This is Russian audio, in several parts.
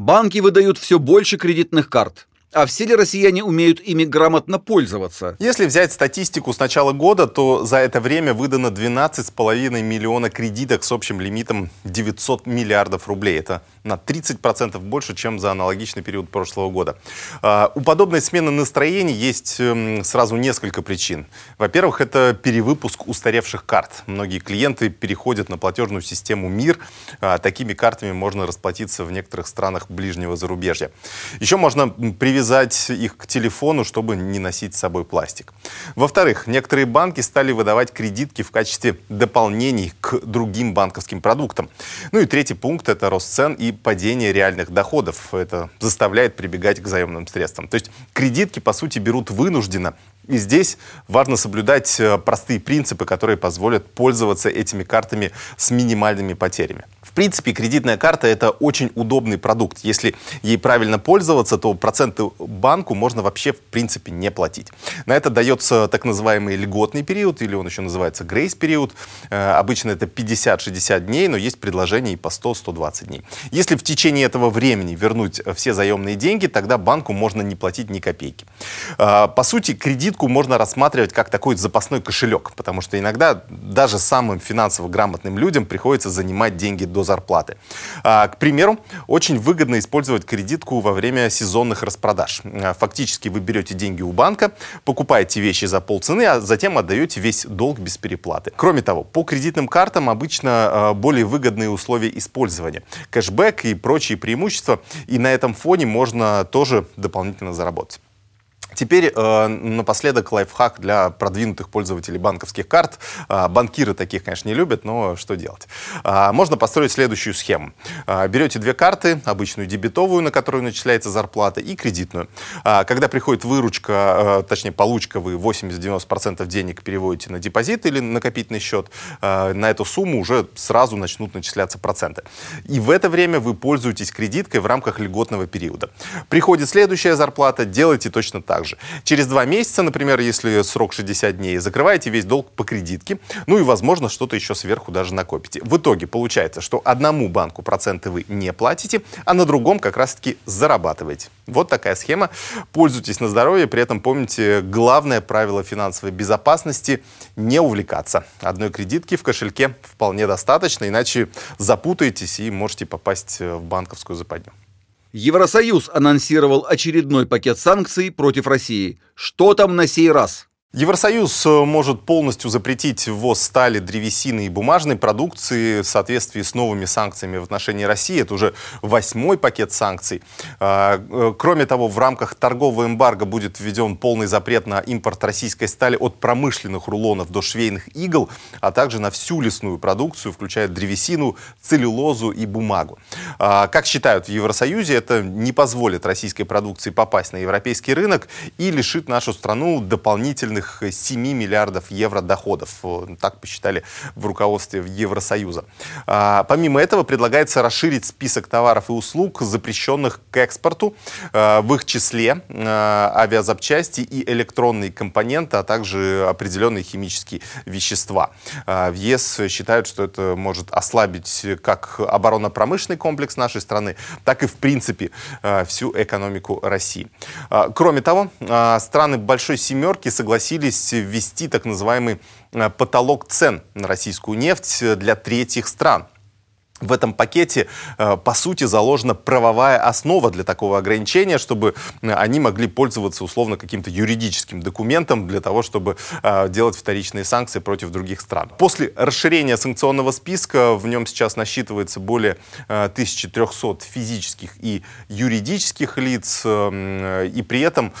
Банки выдают все больше кредитных карт. А все ли россияне умеют ими грамотно пользоваться? Если взять статистику с начала года, то за это время выдано 12,5 миллиона кредиток с общим лимитом 900 миллиардов рублей. Это на 30% больше, чем за аналогичный период прошлого года. А, у подобной смены настроений есть эм, сразу несколько причин. Во-первых, это перевыпуск устаревших карт. Многие клиенты переходят на платежную систему МИР. А, такими картами можно расплатиться в некоторых странах ближнего зарубежья. Еще можно привести привязать их к телефону, чтобы не носить с собой пластик. Во-вторых, некоторые банки стали выдавать кредитки в качестве дополнений к другим банковским продуктам. Ну и третий пункт – это рост цен и падение реальных доходов. Это заставляет прибегать к заемным средствам. То есть кредитки, по сути, берут вынужденно, и здесь важно соблюдать э, простые принципы, которые позволят пользоваться этими картами с минимальными потерями. В принципе, кредитная карта – это очень удобный продукт. Если ей правильно пользоваться, то проценты банку можно вообще в принципе не платить. На это дается так называемый льготный период, или он еще называется грейс-период. Э, обычно это 50-60 дней, но есть предложения и по 100-120 дней. Если в течение этого времени вернуть все заемные деньги, тогда банку можно не платить ни копейки. Э, по сути, кредитку можно рассматривать как такой запасной кошелек, потому что иногда даже самым финансово грамотным людям приходится занимать деньги до зарплаты. А, к примеру, очень выгодно использовать кредитку во время сезонных распродаж. А, фактически вы берете деньги у банка, покупаете вещи за полцены, а затем отдаете весь долг без переплаты. Кроме того, по кредитным картам обычно а, более выгодные условия использования. Кэшбэк и прочие преимущества. И на этом фоне можно тоже дополнительно заработать. Теперь э, напоследок лайфхак для продвинутых пользователей банковских карт. Э, банкиры таких, конечно, не любят, но что делать? Э, можно построить следующую схему. Э, берете две карты, обычную дебетовую, на которую начисляется зарплата, и кредитную. Э, когда приходит выручка, э, точнее получка, вы 80-90% денег переводите на депозит или накопительный счет, э, на эту сумму уже сразу начнут начисляться проценты. И в это время вы пользуетесь кредиткой в рамках льготного периода. Приходит следующая зарплата, делайте точно так же же. Через два месяца, например, если срок 60 дней, закрываете весь долг по кредитке, ну и, возможно, что-то еще сверху даже накопите. В итоге получается, что одному банку проценты вы не платите, а на другом как раз-таки зарабатываете. Вот такая схема. Пользуйтесь на здоровье, при этом помните главное правило финансовой безопасности – не увлекаться. Одной кредитки в кошельке вполне достаточно, иначе запутаетесь и можете попасть в банковскую западню. Евросоюз анонсировал очередной пакет санкций против России. Что там на сей раз? Евросоюз э, может полностью запретить ввоз стали, древесины и бумажной продукции в соответствии с новыми санкциями в отношении России. Это уже восьмой пакет санкций. А, э, кроме того, в рамках торгового эмбарго будет введен полный запрет на импорт российской стали от промышленных рулонов до швейных игл, а также на всю лесную продукцию, включая древесину, целлюлозу и бумагу. А, как считают в Евросоюзе, это не позволит российской продукции попасть на европейский рынок и лишит нашу страну дополнительных 7 миллиардов евро доходов. Э, так посчитали в руководстве Евросоюза. А, помимо этого предлагается расширить список товаров и услуг, запрещенных к экспорту, э, в их числе э, авиазапчасти и электронные компоненты, а также определенные химические вещества. В ЕС считают, что это может ослабить как оборонно-промышленный комплекс нашей страны, так и, в принципе, всю экономику России. Кроме того, страны Большой Семерки согласились согласились ввести так называемый э, потолок цен на российскую нефть для третьих стран в этом пакете, э, по сути, заложена правовая основа для такого ограничения, чтобы э, они могли пользоваться условно каким-то юридическим документом для того, чтобы э, делать вторичные санкции против других стран. После расширения санкционного списка в нем сейчас насчитывается более 1300 физических и юридических лиц, и при этом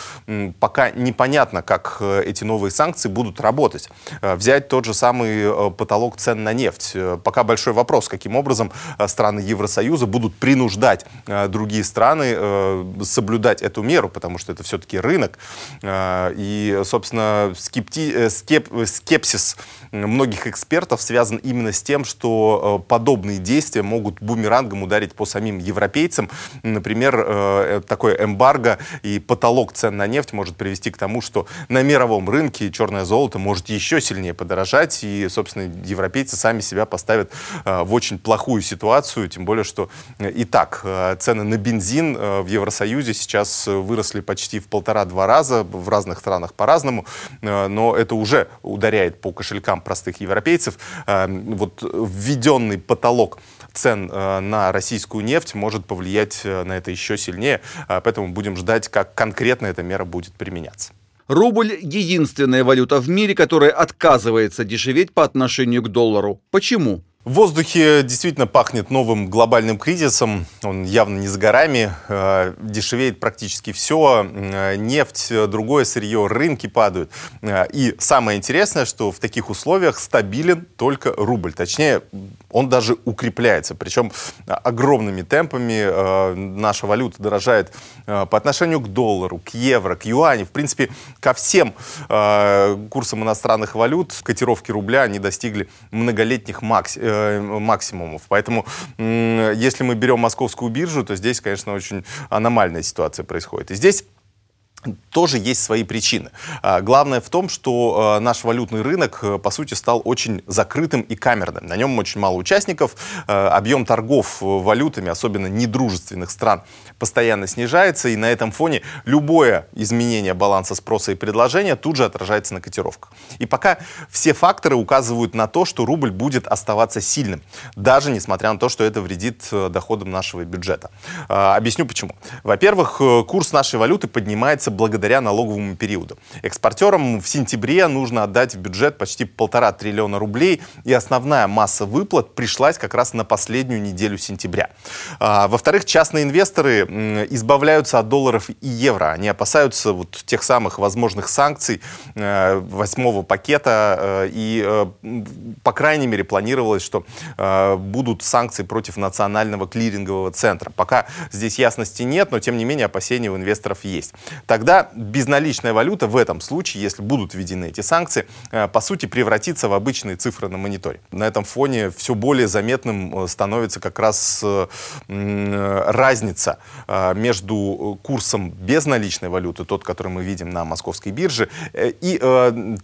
пока непонятно, как эти новые санкции будут работать. Взять тот же самый потолок цен на нефть. Пока большой вопрос, каким образом Э, страны Евросоюза будут принуждать э, другие страны э, соблюдать эту меру, потому что это все-таки рынок. И, собственно, скепти... скеп... скепсис многих экспертов связан именно с тем, что подобные действия могут бумерангом ударить по самим европейцам. Например, такое эмбарго и потолок цен на нефть может привести к тому, что на мировом рынке черное золото может еще сильнее подорожать, и, собственно, европейцы сами себя поставят в очень плохую любую ситуацию, тем более, что и так цены на бензин в Евросоюзе сейчас выросли почти в полтора-два раза, в разных странах по-разному, но это уже ударяет по кошелькам простых европейцев. Вот введенный потолок цен на российскую нефть может повлиять на это еще сильнее, поэтому будем ждать, как конкретно эта мера будет применяться. Рубль – единственная валюта в мире, которая отказывается дешеветь по отношению к доллару. Почему? В воздухе действительно пахнет новым глобальным кризисом. Он явно не с горами. Э, дешевеет практически все. Э, нефть, другое сырье, рынки падают. Э, и самое интересное, что в таких условиях стабилен только рубль. Точнее, он даже укрепляется. Причем огромными темпами наша валюта дорожает по отношению к доллару, к евро, к юаню. В принципе, ко всем курсам иностранных валют котировки рубля они достигли многолетних максимумов Э, максимумов. Поэтому, если мы берем московскую биржу, то здесь, конечно, очень аномальная ситуация происходит. И здесь тоже есть свои причины. А, главное в том, что а, наш валютный рынок, э, по сути, стал очень закрытым и камерным. На нем очень мало участников. А, объем торгов э, валютами, особенно недружественных стран, постоянно снижается. И на этом фоне любое изменение баланса спроса и предложения тут же отражается на котировках. И пока все факторы указывают на то, что рубль будет оставаться сильным, даже несмотря на то, что это вредит э, доходам нашего бюджета. Объясню почему. Во-первых, курс нашей валюты поднимается делается благодаря налоговому периоду. Экспортерам в сентябре нужно отдать в бюджет почти полтора триллиона рублей, и основная масса выплат пришлась как раз на последнюю неделю сентября. А, во-вторых, частные инвесторы избавляются от долларов и евро. Они опасаются вот тех самых возможных санкций э, восьмого пакета, э, и, э, по крайней мере, планировалось, что будут санкции против национального клирингового центра. Пока здесь ясности нет, но, тем не менее, опасения у инвесторов есть. Так тогда безналичная валюта в этом случае, если будут введены эти санкции, э, по сути превратится в обычные цифры на мониторе. На этом фоне все более заметным э, становится как раз э, разница между курсом безналичной валюты, тот, который мы видим на московской бирже, и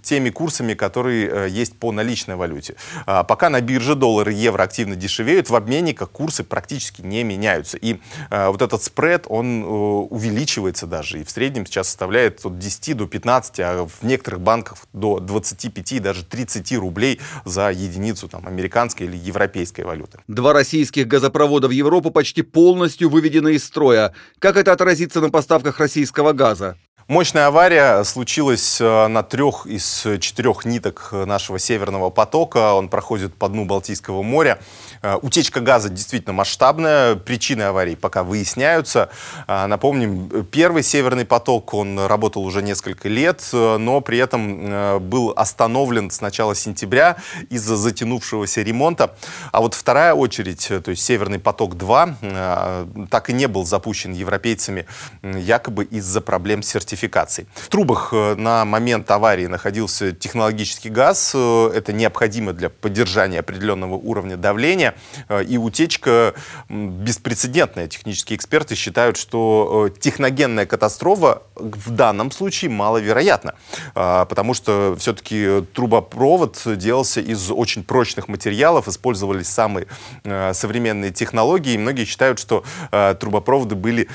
теми курсами, которые есть по наличной валюте. А пока на бирже доллары и евро активно дешевеют, в обменниках курсы практически не меняются. И вот этот спред, он увеличивается даже. И в среднем сейчас составляет от 10 до 15, а в некоторых банках до 25, даже 30 рублей за единицу там, американской или европейской валюты. Два российских газопровода в Европу почти полностью выведены из строя. Как это отразится на поставках российского газа? Мощная авария случилась э, на трех из четырех ниток нашего северного потока. Он проходит по дну Балтийского моря. Э, утечка газа действительно масштабная. Причины аварии пока выясняются. Э, напомним, первый северный поток, он работал уже несколько лет, но при этом был остановлен с начала сентября из-за затянувшегося ремонта. А вот вторая очередь, то есть северный поток-2, так и не был запущен европейцами якобы из-за проблем сертификации сертификаций. В трубах э, на момент аварии находился технологический газ. Э, это необходимо для поддержания определенного уровня давления. Э, и утечка беспрецедентная. Технические эксперты считают, что техногенная катастрофа в данном случае маловероятна. Потому что все-таки трубопровод делался из очень прочных материалов, использовались самые современные технологии. И многие считают, что трубопроводы были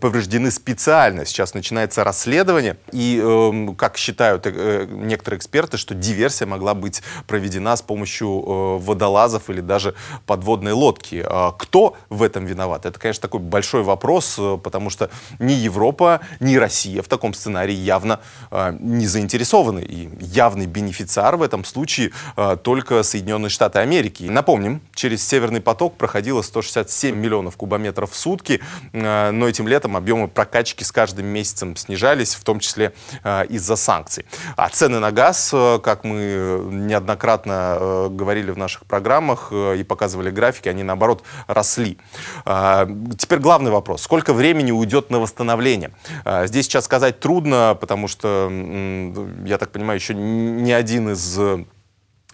повреждены специально. Сейчас начинается расследование расследование. И, э, как считают э, некоторые эксперты, что диверсия могла быть проведена с помощью э, водолазов или даже подводной лодки. А кто в этом виноват? Это, конечно, такой большой вопрос, э, потому что ни Европа, ни Россия в таком сценарии явно э, не заинтересованы. И явный бенефициар в этом случае э, только Соединенные Штаты Америки. И напомним, через Северный поток проходило 167 миллионов кубометров в сутки, э, но этим летом объемы прокачки с каждым месяцем снижались снижались, в том числе э, из-за санкций. А цены на газ, э, как мы неоднократно э, говорили в наших программах и показывали графики, они наоборот росли. Теперь главный вопрос. Сколько времени уйдет на восстановление? Здесь сейчас сказать трудно, потому что, я так понимаю, еще ни один из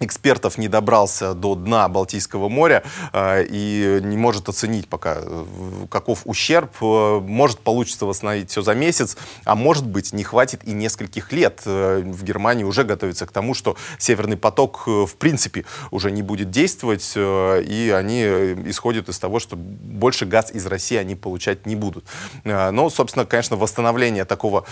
экспертов не добрался до дна Балтийского моря э, и не может оценить пока, э, каков ущерб. Э, может получится восстановить все за месяц, а может быть не хватит и нескольких лет. В Германии уже готовится к тому, что Северный поток в принципе уже не будет действовать, и они исходят из того, что больше газ из России они получать не будут. Но, собственно, конечно, восстановление такого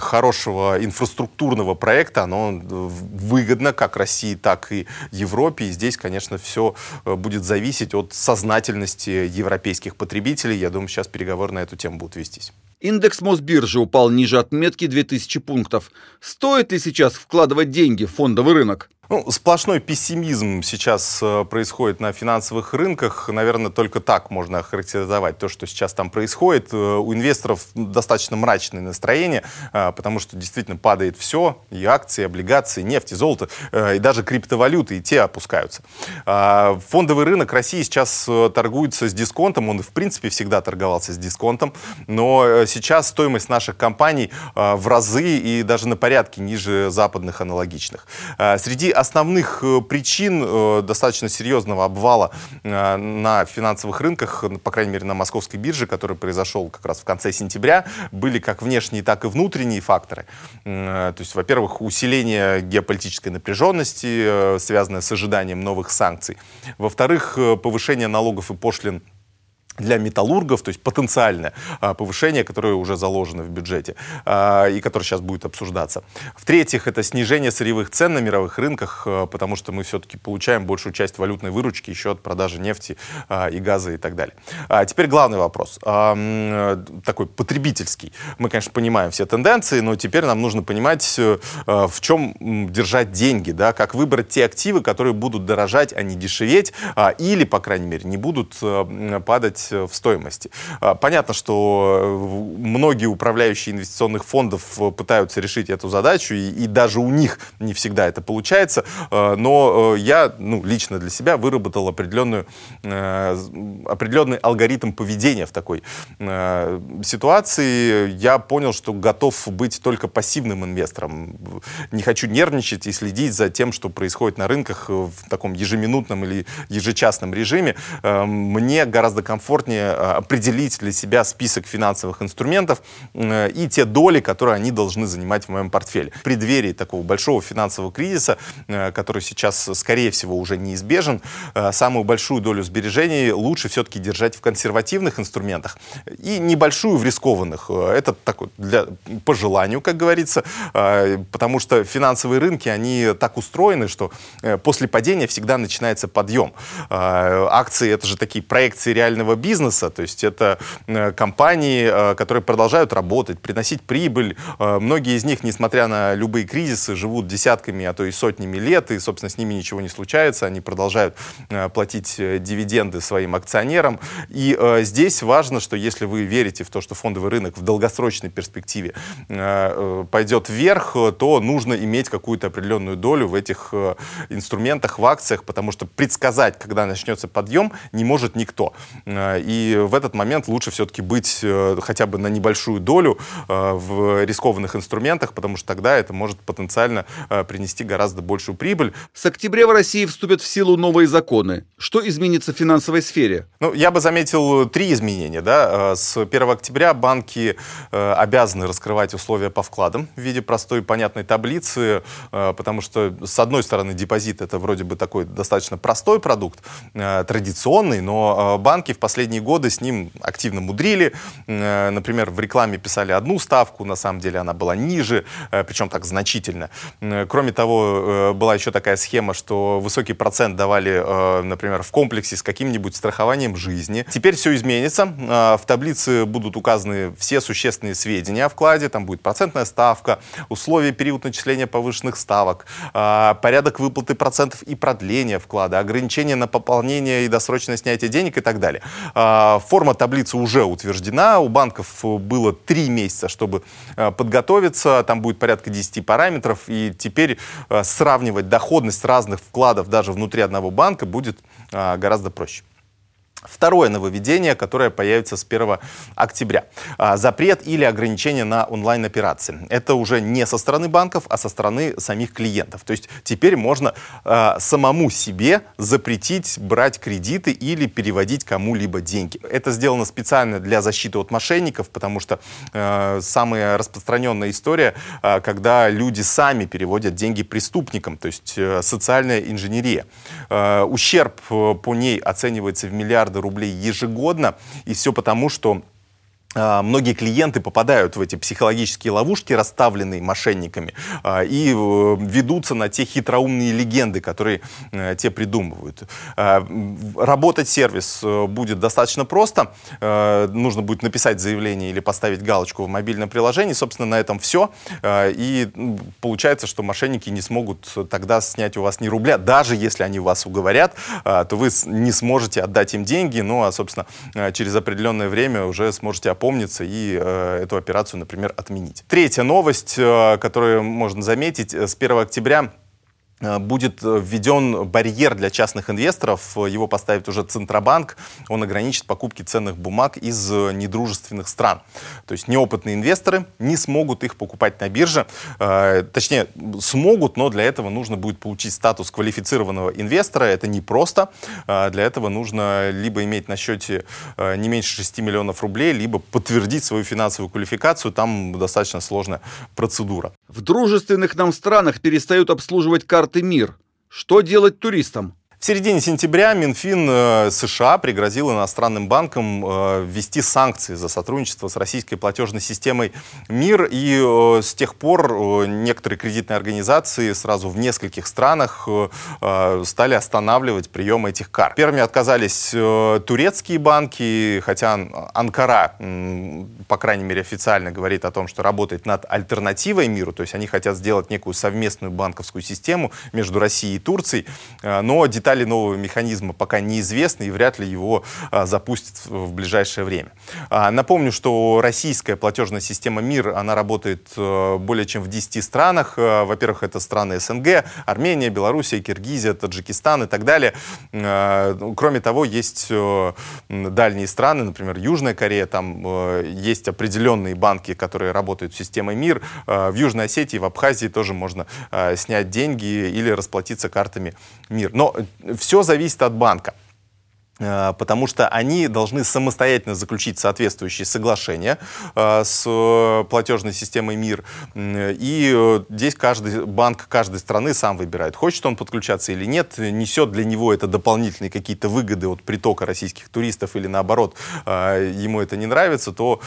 хорошего инфраструктурного проекта, оно выгодно как России, так так и Европе. И здесь, конечно, все э, будет зависеть от сознательности европейских потребителей. Я думаю, сейчас переговоры на эту тему будут вестись. Индекс Мосбиржи упал ниже отметки 2000 пунктов. Стоит ли сейчас вкладывать деньги в фондовый рынок? Ну, сплошной пессимизм сейчас э, происходит на финансовых рынках. Наверное, только так можно охарактеризовать то, что сейчас там происходит. Э, у инвесторов достаточно мрачное настроение, э, потому что действительно падает все, и акции, и облигации, и нефть, и золото, и даже криптовалюты, и те опускаются. Фондовый рынок России сейчас торгуется с дисконтом, он в принципе всегда торговался с дисконтом, но сейчас стоимость наших компаний в разы и даже на порядке ниже западных аналогичных. Среди основных э, причин э, достаточно серьезного обвала э, на финансовых рынках, по крайней мере на московской бирже, который произошел как раз в конце сентября, были как внешние, так и внутренние факторы. То есть, во-первых, усиление геополитической напряженности, связанное с ожиданием новых санкций. Во-вторых, повышение налогов и пошлин для металлургов, то есть потенциальное а, повышение, которое уже заложено в бюджете а, и которое сейчас будет обсуждаться. В-третьих, это снижение сырьевых цен на мировых рынках, а, потому что мы все-таки получаем большую часть валютной выручки еще от продажи нефти и газа и так далее. Теперь главный вопрос, такой потребительский. Мы, конечно, понимаем все тенденции, но теперь нам нужно понимать, э, в чем держать деньги, да, как выбрать те активы, которые будут дорожать, а не дешеветь, или, по крайней мере, не будут э, падать Э, в стоимости. А, понятно, что э, многие управляющие инвестиционных фондов э, пытаются решить эту задачу, и, и даже у них не всегда это получается, но я ну, лично для себя выработал определенную, определенный алгоритм поведения в такой ситуации. Я понял, что готов быть только пассивным инвестором. Не хочу нервничать и следить за тем, что происходит на рынках в таком ежеминутном или ежечасном режиме. Мне гораздо комфортнее комфортнее а, определить для себя список финансовых инструментов э, и те доли, которые они должны занимать в моем портфеле. В преддверии такого большого финансового кризиса, э, который сейчас, скорее всего, уже неизбежен, э, самую большую долю сбережений лучше все-таки держать в консервативных инструментах и небольшую в рискованных. Это такой для, по желанию, как говорится, потому что финансовые рынки, они так устроены, что после падения всегда начинается подъем. Акции — это же такие проекции реального бизнеса, то есть это э, компании, э, которые продолжают работать, приносить прибыль. Э, многие из них, несмотря на любые кризисы, живут десятками, а то и сотнями лет, и, собственно, с ними ничего не случается, они продолжают платить дивиденды своим акционерам. И здесь важно, что если вы верите в то, что фондовый рынок в долгосрочной перспективе пойдет вверх, то нужно иметь какую-то определенную долю в этих инструментах, в акциях, потому что предсказать, когда начнется подъем, не может никто. И в этот момент лучше все-таки быть э, хотя бы на небольшую долю э, в рискованных инструментах, потому что тогда это может потенциально э, принести гораздо большую прибыль. С октября в России вступят в силу новые законы. Что изменится в финансовой сфере? Ну, я бы заметил три изменения. Да? С 1 октября банки обязаны раскрывать условия по вкладам в виде простой понятной таблицы, потому что, с одной стороны, депозит это вроде бы такой достаточно простой продукт, традиционный, но банки в последнее последние годы с ним активно мудрили. Э, например, в рекламе писали одну ставку, на самом деле она была ниже, э, причем так значительно. Э, кроме того, была еще такая схема, что высокий процент давали, например, в комплексе с каким-нибудь страхованием жизни. Теперь все изменится. В таблице будут указаны все существенные сведения о вкладе. Там будет процентная ставка, условия, период начисления повышенных ставок, порядок выплаты процентов и продления вклада, ограничения на пополнение и досрочное снятие денег и так далее. А, форма таблицы уже утверждена. У банков было три месяца, чтобы а, подготовиться. Там будет порядка 10 параметров. И теперь а, сравнивать доходность разных вкладов даже внутри одного банка будет гораздо проще. Второе нововведение, которое появится с 1 октября. А, запрет или ограничение на онлайн-операции. Это уже не со стороны банков, а со стороны самих клиентов. То есть теперь можно э, самому себе запретить брать кредиты или переводить кому-либо деньги. Это сделано специально для защиты от мошенников, потому что э, самая распространенная история, э, когда люди сами переводят деньги преступникам, то есть э, социальная инженерия. Э, ущерб по ней оценивается в миллиарды миллиарда рублей ежегодно. И все потому, что многие клиенты попадают в эти психологические ловушки, расставленные мошенниками, а, и э, ведутся на те хитроумные легенды, которые э, те придумывают. А, работать сервис э, будет достаточно просто. Нужно будет написать заявление или поставить галочку в мобильном приложении. Собственно, на этом все. И получается, что мошенники не смогут тогда снять у вас ни рубля. Даже если они вас уговорят, то вы не сможете отдать им деньги. Ну, а, собственно, через определенное время уже сможете опомниться и э, эту операцию, например, отменить. Третья новость, э, которую можно заметить, э, с 1 октября будет э, введен барьер для частных инвесторов. Его поставит уже Центробанк. Он ограничит покупки ценных бумаг из э, недружественных стран. То есть неопытные инвесторы не смогут их покупать на бирже. Точнее, смогут, но для этого нужно будет получить статус квалифицированного инвестора. Это непросто. Для этого нужно либо иметь на счете не меньше 6 миллионов рублей, либо подтвердить свою финансовую квалификацию. Там достаточно сложная процедура. В дружественных нам странах перестают обслуживать карты МИР. Что делать туристам? В середине сентября Минфин э, США пригрозил иностранным банкам э, ввести санкции за сотрудничество с российской платежной системой МИР. И э, с тех пор некоторые кредитные организации сразу в нескольких странах стали останавливать прием этих карт. Первыми отказались турецкие банки, хотя Анкара, по крайней мере официально, говорит о том, что работает над альтернативой миру, то есть они хотят сделать некую совместную банковскую систему между Россией и Турцией, но детали детали нового механизма пока неизвестны и вряд ли его а, запустят в ближайшее время. А, напомню, что российская платежная система МИР, она работает а, более чем в 10 странах. А, во-первых, это страны СНГ, Армения, Белоруссия, Киргизия, Таджикистан и так далее. А, кроме того, есть дальние страны, например, Южная Корея, там есть определенные банки, которые работают с системой МИР. В Южной Осетии, в Абхазии тоже можно снять деньги или расплатиться картами МИР. Но все зависит от банка. Э, потому что они должны самостоятельно заключить соответствующие соглашения э, с э, платежной системой МИР. И здесь каждый банк каждой страны сам выбирает, хочет он подключаться или нет, несет для него это дополнительные какие-то выгоды от притока российских туристов или наоборот ему это не нравится, то,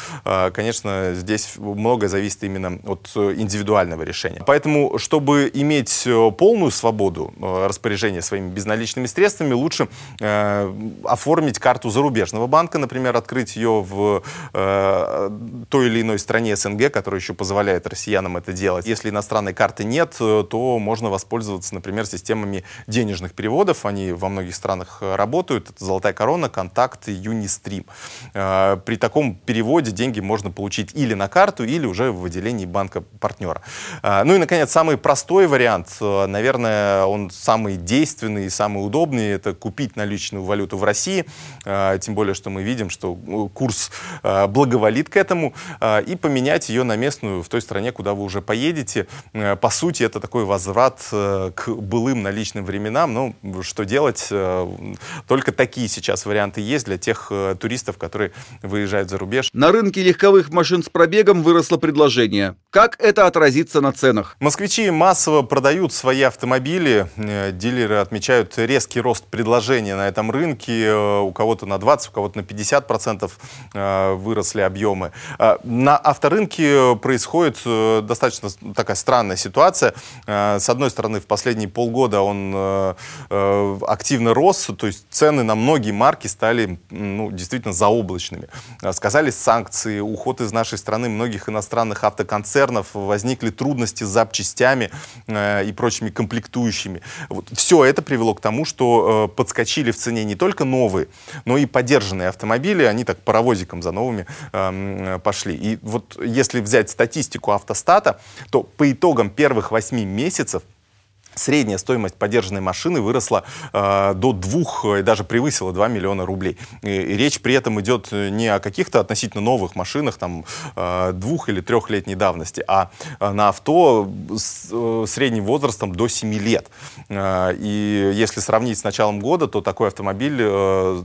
конечно, здесь многое зависит именно от индивидуального решения. Поэтому, чтобы иметь полную свободу распоряжения своими безналичными средствами, лучше оформить карту зарубежного банка, например, открыть ее в э, той или иной стране СНГ, которая еще позволяет россиянам это делать. Если иностранной карты нет, э, то можно воспользоваться, например, системами денежных переводов. Они во многих странах работают. Это «Золотая корона», «Контакт» «Юнистрим». Э, при таком переводе деньги можно получить или на карту, или уже в отделении банка-партнера. Э, ну и, наконец, самый простой вариант, э, наверное, он самый действенный и самый удобный, это купить наличную валюту в России России, а, тем более, что мы видим, что ну, курс а, благоволит к этому, а, и поменять ее на местную в той стране, куда вы уже поедете. По сути, это такой возврат к былым наличным временам. Ну, что делать? Только такие сейчас варианты есть для тех туристов, которые выезжают за рубеж. На рынке легковых машин с пробегом выросло предложение. Как это отразится на ценах? Москвичи массово продают свои автомобили. Э, дилеры отмечают резкий рост предложения на этом рынке. Э, у кого-то на 20, у кого-то на 50 процентов э, выросли объемы. Э, на авторынке происходит достаточно такая странная ситуация. С одной стороны, в последние полгода он активно рос, то есть цены на многие марки стали ну, действительно заоблачными. Сказались санкции, уход из нашей страны многих иностранных автоконцернов, возникли трудности с запчастями и прочими комплектующими. Вот. Все это привело к тому, что подскочили в цене не только новые, но и подержанные автомобили, они так паровозиком за новыми э, пошли. И вот если взять статистику автостата, то по итогам первых 8 месяцев средняя стоимость поддержанной машины выросла э, до двух и даже превысила 2 миллиона рублей. И, и речь при этом идет не о каких-то относительно новых машинах, там, э, двух- или трехлетней давности, а на авто с э, средним возрастом до 7 лет. Э, и если сравнить с началом года, то такой автомобиль э,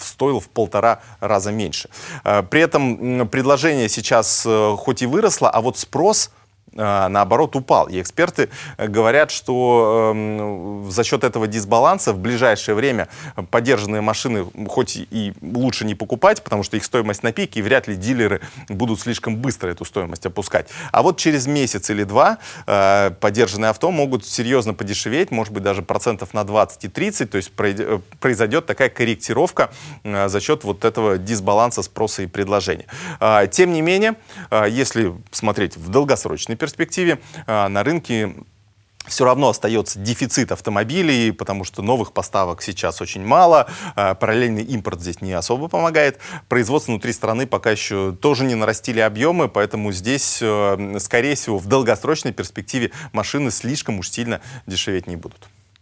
стоил в полтора раза меньше. Э, при этом предложение сейчас э, хоть и выросло, а вот спрос – наоборот упал. И эксперты э, говорят, что э, за счет этого дисбаланса в ближайшее время поддержанные машины хоть и лучше не покупать, потому что их стоимость на пике, и вряд ли дилеры будут слишком быстро эту стоимость опускать. А вот через месяц или два э, поддержанные авто могут серьезно подешеветь, может быть даже процентов на 20 и 30, то есть э, произойдет такая корректировка за счет вот этого дисбаланса спроса и предложения. Э, тем не менее, если смотреть в долгосрочный перспективе а, на рынке все равно остается дефицит автомобилей, потому что новых поставок сейчас очень мало, а, параллельный импорт здесь не особо помогает. Производство внутри страны пока еще тоже не нарастили объемы, поэтому здесь, э, скорее всего, в долгосрочной перспективе машины слишком уж сильно дешеветь не будут.